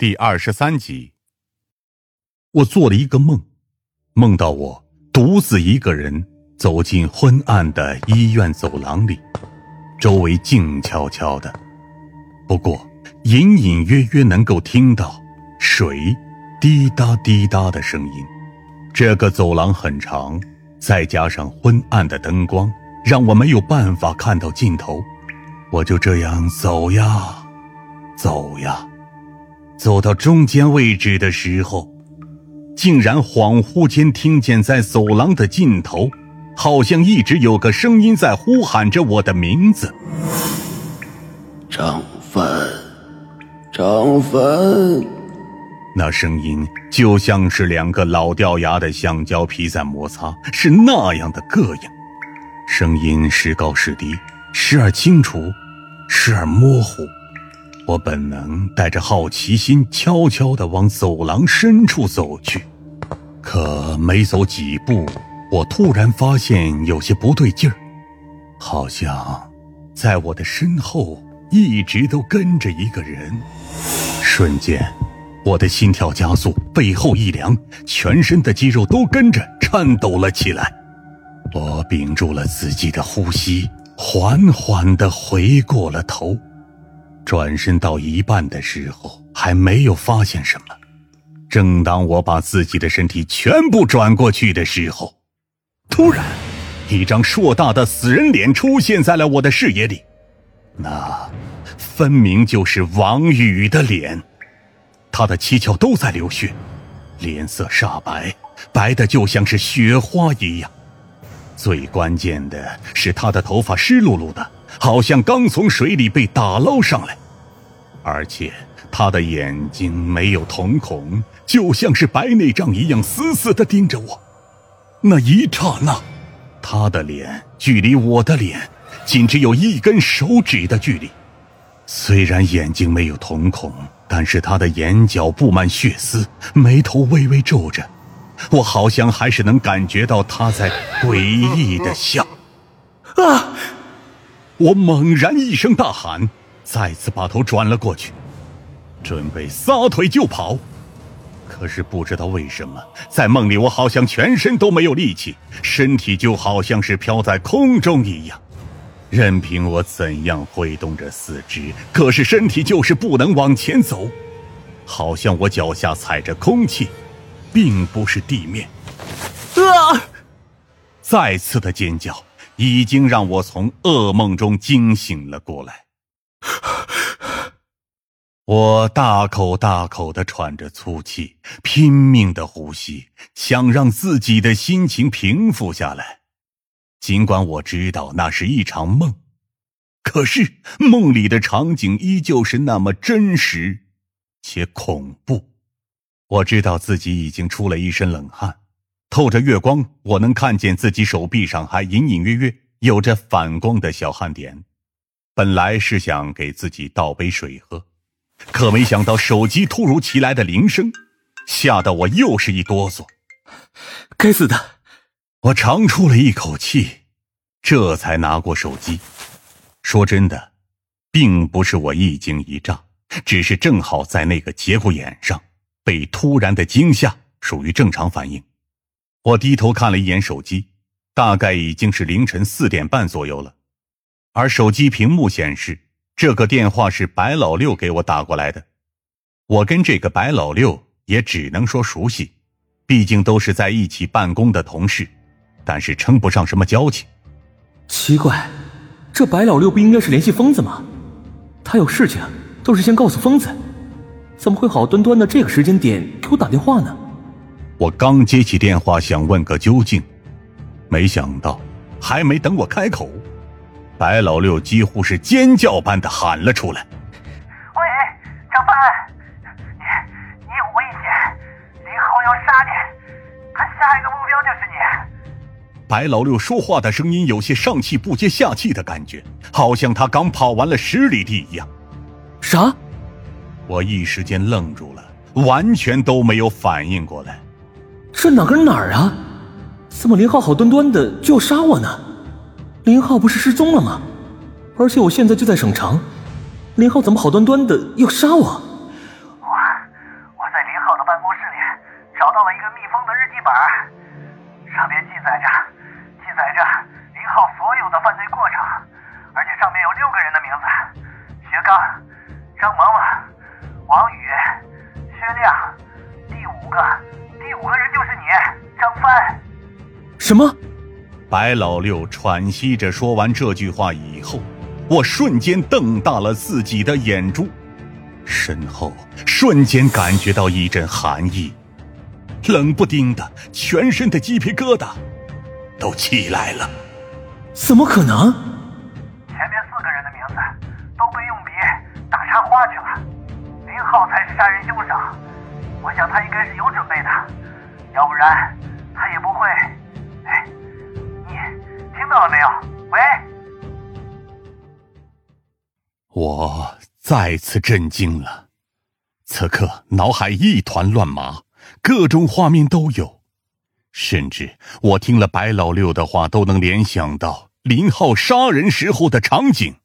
第二十三集，我做了一个梦，梦到我独自一个人走进昏暗的医院走廊里，周围静悄悄的，不过隐隐约约能够听到水滴答滴答的声音。这个走廊很长，再加上昏暗的灯光，让我没有办法看到尽头。我就这样走呀，走呀。走到中间位置的时候，竟然恍惚间听见在走廊的尽头，好像一直有个声音在呼喊着我的名字。张帆，张帆。那声音就像是两个老掉牙的橡胶皮在摩擦，是那样的膈应。声音时高时低，时而清楚，时而模糊。我本能带着好奇心，悄悄地往走廊深处走去，可没走几步，我突然发现有些不对劲儿，好像在我的身后一直都跟着一个人。瞬间，我的心跳加速，背后一凉，全身的肌肉都跟着颤抖了起来。我屏住了自己的呼吸，缓缓地回过了头。转身到一半的时候，还没有发现什么。正当我把自己的身体全部转过去的时候，突然，一张硕大的死人脸出现在了我的视野里。那分明就是王宇的脸，他的七窍都在流血，脸色煞白，白的就像是雪花一样。最关键的是，他的头发湿漉漉的。好像刚从水里被打捞上来，而且他的眼睛没有瞳孔，就像是白内障一样死死的盯着我。那一刹那，他的脸距离我的脸仅只有一根手指的距离。虽然眼睛没有瞳孔，但是他的眼角布满血丝，眉头微微皱着，我好像还是能感觉到他在诡异的笑。啊！我猛然一声大喊，再次把头转了过去，准备撒腿就跑。可是不知道为什么，在梦里我好像全身都没有力气，身体就好像是飘在空中一样。任凭我怎样挥动着四肢，可是身体就是不能往前走，好像我脚下踩着空气，并不是地面。啊！再次的尖叫。已经让我从噩梦中惊醒了过来。我大口大口的喘着粗气，拼命的呼吸，想让自己的心情平复下来。尽管我知道那是一场梦，可是梦里的场景依旧是那么真实且恐怖。我知道自己已经出了一身冷汗。透着月光，我能看见自己手臂上还隐隐约约有着反光的小汗点。本来是想给自己倒杯水喝，可没想到手机突如其来的铃声，吓得我又是一哆嗦。该死的！我长出了一口气，这才拿过手机。说真的，并不是我一惊一乍，只是正好在那个节骨眼上被突然的惊吓，属于正常反应。我低头看了一眼手机，大概已经是凌晨四点半左右了，而手机屏幕显示这个电话是白老六给我打过来的。我跟这个白老六也只能说熟悉，毕竟都是在一起办公的同事，但是称不上什么交情。奇怪，这白老六不应该是联系疯子吗？他有事情都是先告诉疯子，怎么会好端端的这个时间点给我打电话呢？我刚接起电话，想问个究竟，没想到还没等我开口，白老六几乎是尖叫般的喊了出来：“喂，张帆，你你有危险，林浩要杀你，他下一个目标就是你。”白老六说话的声音有些上气不接下气的感觉，好像他刚跑完了十里地一样。啥？我一时间愣住了，完全都没有反应过来。这哪跟哪儿啊？怎么林浩好端端的就要杀我呢？林浩不是失踪了吗？而且我现在就在省城，林浩怎么好端端的要杀我？我我在林浩的办公室里找到了一个密封的日记本，上面记载着记载着林浩所有的犯罪过程，而且上面有六个人的名字：薛刚、张萌萌、王宇、薛亮。张帆。什么？白老六喘息着说完这句话以后，我瞬间瞪大了自己的眼珠，身后瞬间感觉到一阵寒意，冷不丁的，全身的鸡皮疙瘩都起来了。怎么可能？前面四个人的名字都被用笔打插花去了，林浩才是杀人凶手。我想他应该是有准备的，要不然他也不会。哎，你听到了没有？喂！我再次震惊了，此刻脑海一团乱麻，各种画面都有，甚至我听了白老六的话，都能联想到林浩杀人时候的场景。